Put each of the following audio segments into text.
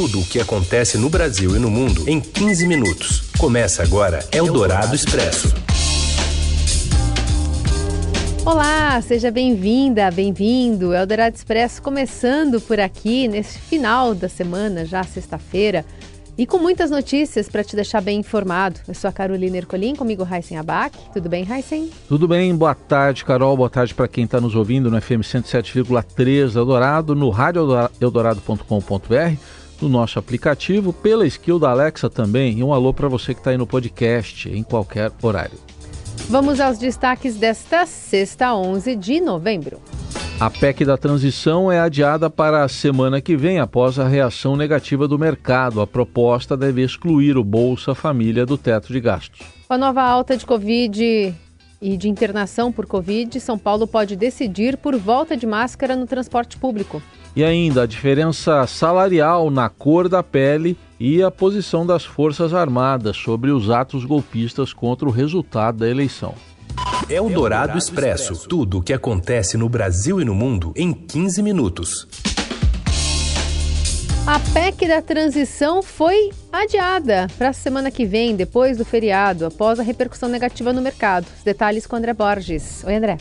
tudo o que acontece no Brasil e no mundo em 15 minutos. Começa agora Eldorado Expresso. Olá, seja bem-vinda, bem-vindo. Eldorado Expresso começando por aqui nesse final da semana, já sexta-feira. E com muitas notícias para te deixar bem informado. Eu sou a Carolina Ercolim, comigo Heisen Abac. Tudo bem, Heisen? Tudo bem, boa tarde, Carol. Boa tarde para quem está nos ouvindo no FM 107,3 Eldorado, no radioeldorado.com.br, no nosso aplicativo, pela skill da Alexa também. E um alô para você que está aí no podcast, em qualquer horário. Vamos aos destaques desta sexta, 11 de novembro. A PEC da transição é adiada para a semana que vem, após a reação negativa do mercado. A proposta deve excluir o Bolsa Família do teto de gastos. Com a nova alta de Covid e de internação por Covid, São Paulo pode decidir por volta de máscara no transporte público. E ainda a diferença salarial na cor da pele e a posição das Forças Armadas sobre os atos golpistas contra o resultado da eleição. É o Dourado Expresso. Tudo o que acontece no Brasil e no mundo em 15 minutos. A PEC da transição foi adiada para a semana que vem, depois do feriado, após a repercussão negativa no mercado. Os detalhes com André Borges. Oi, André.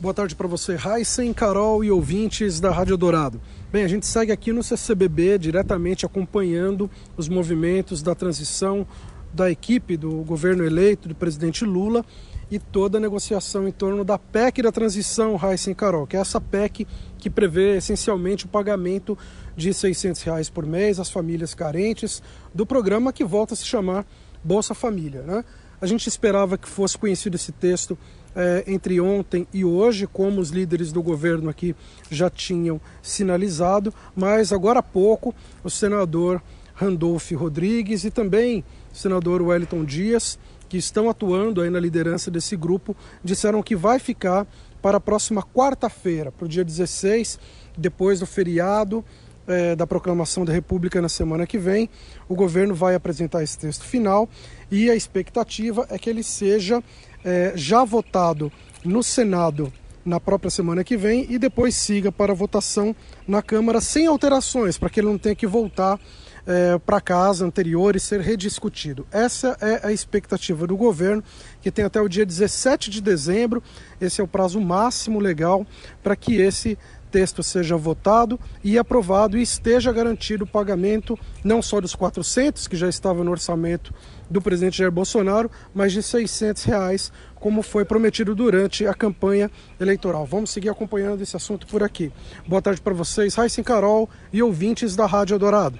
Boa tarde para você, Heisen, Carol e ouvintes da Rádio Dourado. Bem, a gente segue aqui no CCBB diretamente acompanhando os movimentos da transição da equipe do governo eleito do presidente Lula e toda a negociação em torno da PEC da transição, Raíssa Carol, que é essa PEC que prevê essencialmente o pagamento de 600 reais por mês às famílias carentes do programa que volta a se chamar Bolsa Família. Né? A gente esperava que fosse conhecido esse texto é, entre ontem e hoje, como os líderes do governo aqui já tinham sinalizado, mas agora há pouco o senador Randolph Rodrigues e também o senador Wellington Dias que estão atuando aí na liderança desse grupo disseram que vai ficar para a próxima quarta-feira, para o dia 16, depois do feriado é, da proclamação da República na semana que vem. O governo vai apresentar esse texto final e a expectativa é que ele seja é, já votado no Senado na própria semana que vem e depois siga para votação na Câmara sem alterações, para que ele não tenha que voltar é, para casa anterior e ser rediscutido. Essa é a expectativa do governo, que tem até o dia 17 de dezembro. Esse é o prazo máximo legal para que esse texto seja votado e aprovado e esteja garantido o pagamento não só dos 400 que já estava no orçamento do presidente Jair Bolsonaro, mas de 600 reais, como foi prometido durante a campanha eleitoral. Vamos seguir acompanhando esse assunto por aqui. Boa tarde para vocês, Raíssa Carol e ouvintes da Rádio Dourado.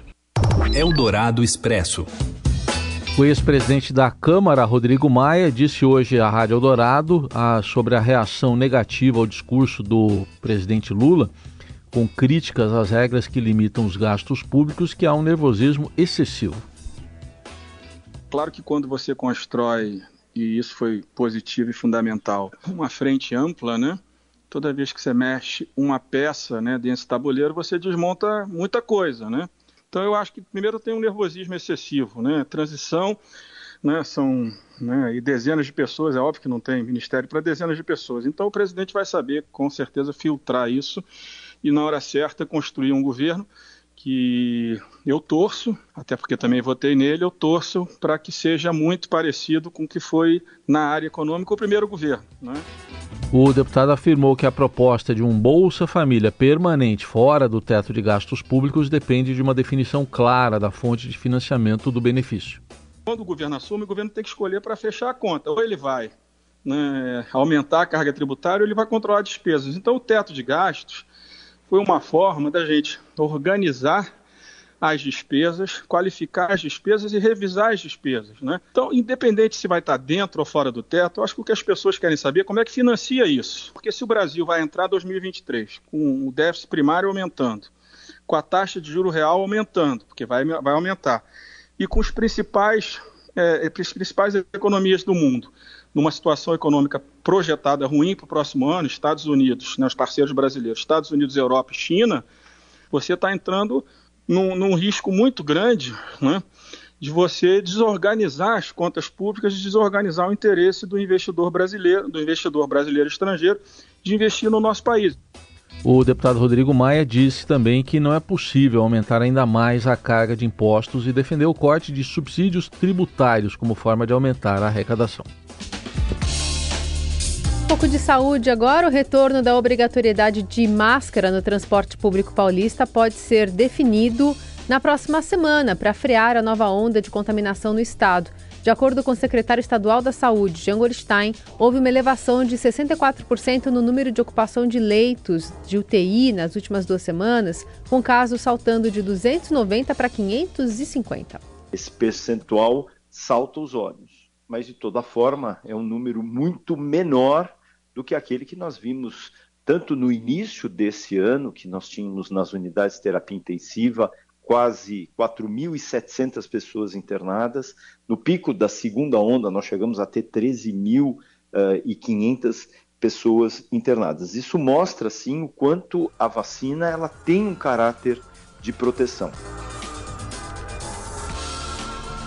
Eldorado Expresso. O ex-presidente da Câmara, Rodrigo Maia, disse hoje à Rádio Eldorado ah, sobre a reação negativa ao discurso do presidente Lula, com críticas às regras que limitam os gastos públicos, que há um nervosismo excessivo. Claro que quando você constrói, e isso foi positivo e fundamental, uma frente ampla, né? Toda vez que você mexe uma peça né, desse tabuleiro, você desmonta muita coisa, né? Então eu acho que primeiro tem um nervosismo excessivo, né? Transição, né? São né, e dezenas de pessoas, é óbvio que não tem ministério para dezenas de pessoas. Então o presidente vai saber, com certeza, filtrar isso e na hora certa construir um governo que eu torço, até porque também votei nele, eu torço para que seja muito parecido com o que foi na área econômica o primeiro governo. Né? O deputado afirmou que a proposta de um Bolsa Família permanente fora do teto de gastos públicos depende de uma definição clara da fonte de financiamento do benefício. Quando o governo assume, o governo tem que escolher para fechar a conta. Ou ele vai né, aumentar a carga tributária ou ele vai controlar despesas. Então, o teto de gastos foi uma forma da gente organizar as despesas, qualificar as despesas e revisar as despesas. Né? Então, independente se vai estar dentro ou fora do teto, eu acho que o que as pessoas querem saber é como é que financia isso. Porque se o Brasil vai entrar em 2023 com o déficit primário aumentando, com a taxa de juro real aumentando, porque vai, vai aumentar, e com os principais, é, as principais economias do mundo numa situação econômica projetada ruim para o próximo ano, Estados Unidos, né, os parceiros brasileiros, Estados Unidos, Europa e China, você está entrando num, num risco muito grande né, de você desorganizar as contas públicas, de desorganizar o interesse do investidor brasileiro, do investidor brasileiro estrangeiro, de investir no nosso país. O deputado Rodrigo Maia disse também que não é possível aumentar ainda mais a carga de impostos e defendeu o corte de subsídios tributários como forma de aumentar a arrecadação. Pouco de saúde agora. O retorno da obrigatoriedade de máscara no transporte público paulista pode ser definido na próxima semana para frear a nova onda de contaminação no estado. De acordo com o secretário estadual da Saúde, Jean Gorenstein, houve uma elevação de 64% no número de ocupação de leitos de UTI nas últimas duas semanas, com casos saltando de 290 para 550. Esse percentual salta os olhos, mas de toda forma é um número muito menor do que aquele que nós vimos tanto no início desse ano, que nós tínhamos nas unidades de terapia intensiva quase 4.700 pessoas internadas. No pico da segunda onda, nós chegamos a ter 13.500 pessoas internadas. Isso mostra, sim, o quanto a vacina ela tem um caráter de proteção.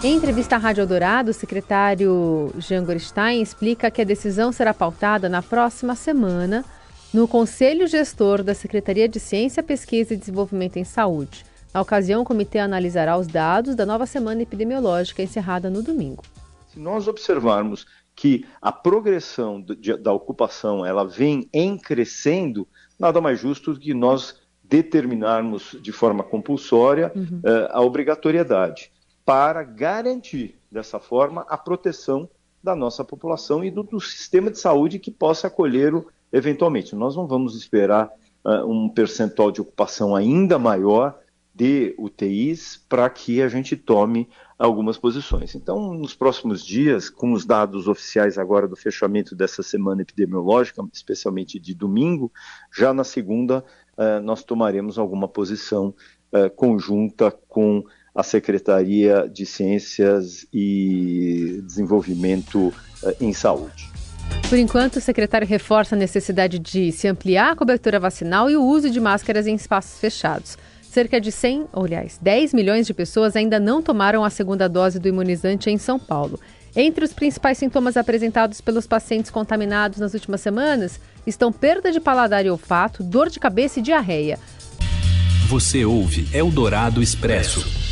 Em entrevista à Rádio Eldorado, o secretário Jean Gorstein explica que a decisão será pautada na próxima semana no Conselho Gestor da Secretaria de Ciência, Pesquisa e Desenvolvimento em Saúde. Na ocasião, o comitê analisará os dados da nova semana epidemiológica encerrada no domingo. Se nós observarmos que a progressão da ocupação ela vem em crescendo, nada mais justo do que nós determinarmos de forma compulsória uhum. uh, a obrigatoriedade para garantir dessa forma a proteção da nossa população e do, do sistema de saúde que possa acolhê-lo eventualmente. Nós não vamos esperar uh, um percentual de ocupação ainda maior de UTIs para que a gente tome algumas posições. Então, nos próximos dias, com os dados oficiais agora do fechamento dessa semana epidemiológica, especialmente de domingo, já na segunda eh, nós tomaremos alguma posição eh, conjunta com a Secretaria de Ciências e Desenvolvimento eh, em Saúde. Por enquanto, o secretário reforça a necessidade de se ampliar a cobertura vacinal e o uso de máscaras em espaços fechados. Cerca de 100, ou aliás, 10 milhões de pessoas ainda não tomaram a segunda dose do imunizante em São Paulo. Entre os principais sintomas apresentados pelos pacientes contaminados nas últimas semanas estão perda de paladar e olfato, dor de cabeça e diarreia. Você ouve Eldorado Expresso.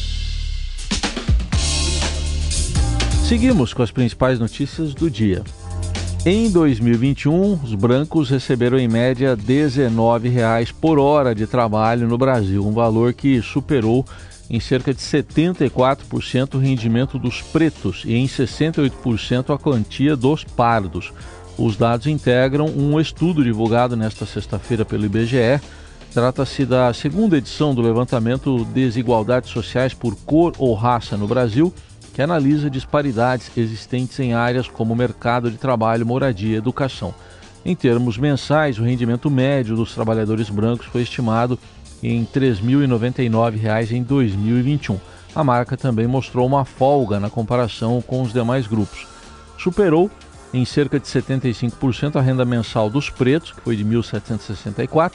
Seguimos com as principais notícias do dia. Em 2021, os brancos receberam em média R$ 19,00 por hora de trabalho no Brasil, um valor que superou em cerca de 74% o rendimento dos pretos e em 68% a quantia dos pardos. Os dados integram um estudo divulgado nesta sexta-feira pelo IBGE. Trata-se da segunda edição do levantamento Desigualdades Sociais por Cor ou Raça no Brasil que analisa disparidades existentes em áreas como mercado de trabalho, moradia e educação. Em termos mensais, o rendimento médio dos trabalhadores brancos foi estimado em R$ 3.099 em 2021. A marca também mostrou uma folga na comparação com os demais grupos. Superou em cerca de 75% a renda mensal dos pretos, que foi de 1.764,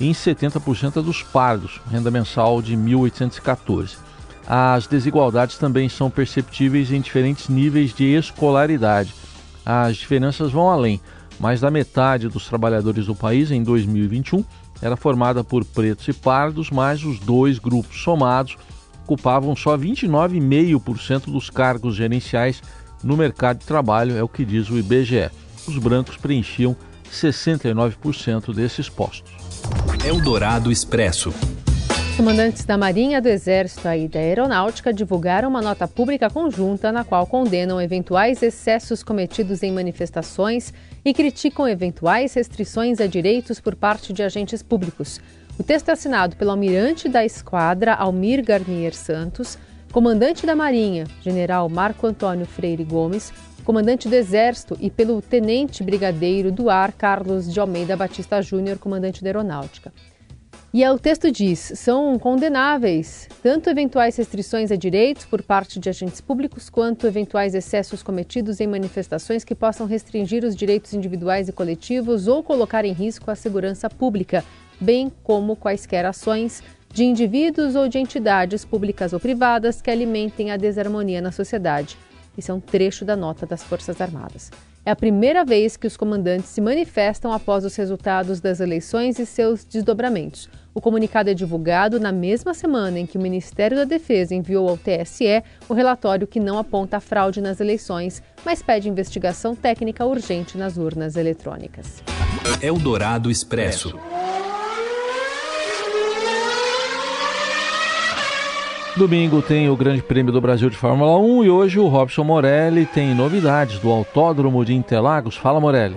e em 70% a dos pardos, renda mensal de 1.814 as desigualdades também são perceptíveis em diferentes níveis de escolaridade. As diferenças vão além. Mais da metade dos trabalhadores do país em 2021 era formada por pretos e pardos, mas os dois grupos somados ocupavam só 29,5% dos cargos gerenciais no mercado de trabalho, é o que diz o IBGE. Os brancos preenchiam 69% desses postos. Eldorado Expresso comandantes da Marinha, do Exército e da Aeronáutica divulgaram uma nota pública conjunta na qual condenam eventuais excessos cometidos em manifestações e criticam eventuais restrições a direitos por parte de agentes públicos. O texto é assinado pelo almirante da esquadra Almir Garnier Santos, comandante da Marinha, general Marco Antônio Freire Gomes, comandante do Exército e pelo tenente brigadeiro do ar Carlos de Almeida Batista Júnior, comandante da Aeronáutica. E é, o texto diz: são condenáveis tanto eventuais restrições a direitos por parte de agentes públicos, quanto eventuais excessos cometidos em manifestações que possam restringir os direitos individuais e coletivos ou colocar em risco a segurança pública, bem como quaisquer ações de indivíduos ou de entidades públicas ou privadas que alimentem a desarmonia na sociedade. Isso é um trecho da nota das Forças Armadas. É a primeira vez que os comandantes se manifestam após os resultados das eleições e seus desdobramentos. O comunicado é divulgado na mesma semana em que o Ministério da Defesa enviou ao TSE o relatório que não aponta fraude nas eleições, mas pede investigação técnica urgente nas urnas eletrônicas. Eldorado Expresso. Domingo tem o Grande Prêmio do Brasil de Fórmula 1 e hoje o Robson Morelli tem novidades do Autódromo de Interlagos. Fala, Morelli.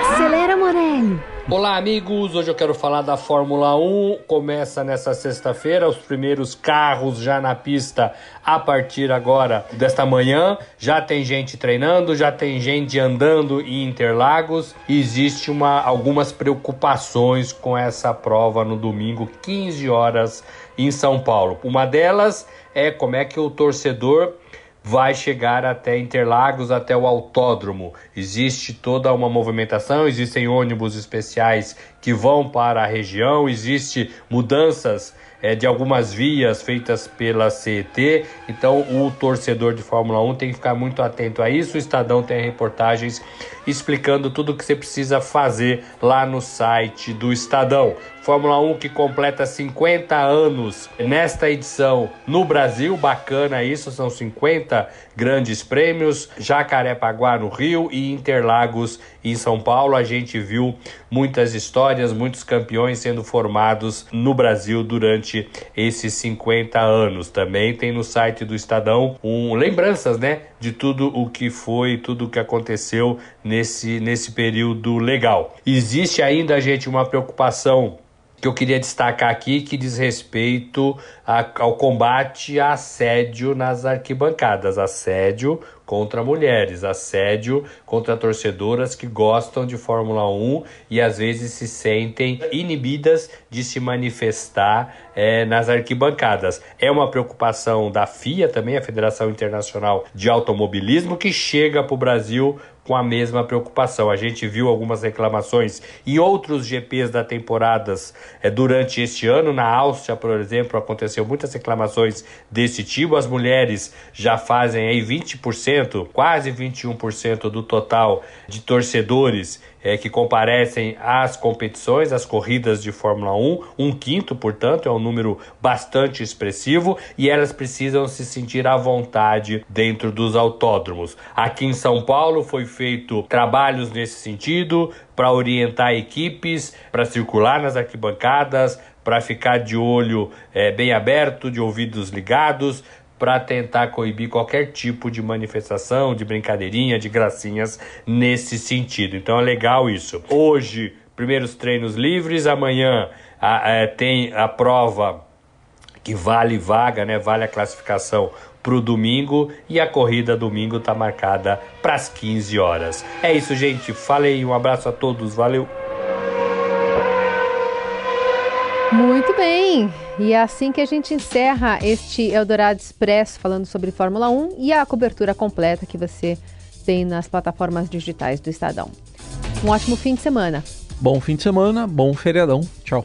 Acelera, Morelli. Olá, amigos. Hoje eu quero falar da Fórmula 1. Começa nessa sexta-feira, os primeiros carros já na pista a partir agora desta manhã. Já tem gente treinando, já tem gente andando em Interlagos. Existe uma, algumas preocupações com essa prova no domingo, 15 horas em São Paulo. Uma delas é como é que o torcedor vai chegar até Interlagos, até o autódromo. Existe toda uma movimentação, existem ônibus especiais que vão para a região, existe mudanças é, de algumas vias feitas pela CET. Então, o torcedor de Fórmula 1 tem que ficar muito atento a isso. O Estadão tem reportagens explicando tudo o que você precisa fazer lá no site do Estadão. Fórmula 1 que completa 50 anos nesta edição no Brasil, bacana isso, são 50 grandes prêmios, Jacarepaguá no Rio e Interlagos em São Paulo. A gente viu muitas histórias, muitos campeões sendo formados no Brasil durante esses 50 anos. Também tem no site do Estadão um lembranças, né, de tudo o que foi, tudo o que aconteceu nesse nesse período legal. Existe ainda, gente, uma preocupação que eu queria destacar aqui que diz respeito a, ao combate a assédio nas arquibancadas, assédio contra mulheres, assédio contra torcedoras que gostam de Fórmula 1 e às vezes se sentem inibidas de se manifestar é, nas arquibancadas. É uma preocupação da FIA também, a Federação Internacional de Automobilismo, que chega para o Brasil com a mesma preocupação. A gente viu algumas reclamações em outros GPs da temporadas é, durante este ano. Na Áustria, por exemplo, aconteceu muitas reclamações desse tipo. As mulheres já fazem aí 20%, quase 21% do total de torcedores é, que comparecem às competições, às corridas de Fórmula 1, um quinto, portanto, é um número bastante expressivo, e elas precisam se sentir à vontade dentro dos autódromos. Aqui em São Paulo foi feito trabalhos nesse sentido para orientar equipes, para circular nas arquibancadas, para ficar de olho é, bem aberto, de ouvidos ligados, para tentar coibir qualquer tipo de manifestação, de brincadeirinha, de gracinhas nesse sentido. Então é legal isso. Hoje, primeiros treinos livres, amanhã a, a, é, tem a prova que vale vaga, né? Vale a classificação para o domingo e a corrida domingo está marcada para as 15 horas. É isso, gente. Falei, um abraço a todos, valeu. Muito bem. E é assim que a gente encerra este Eldorado Expresso falando sobre Fórmula 1 e a cobertura completa que você tem nas plataformas digitais do Estadão. Um ótimo fim de semana. Bom fim de semana, bom feriadão. Tchau.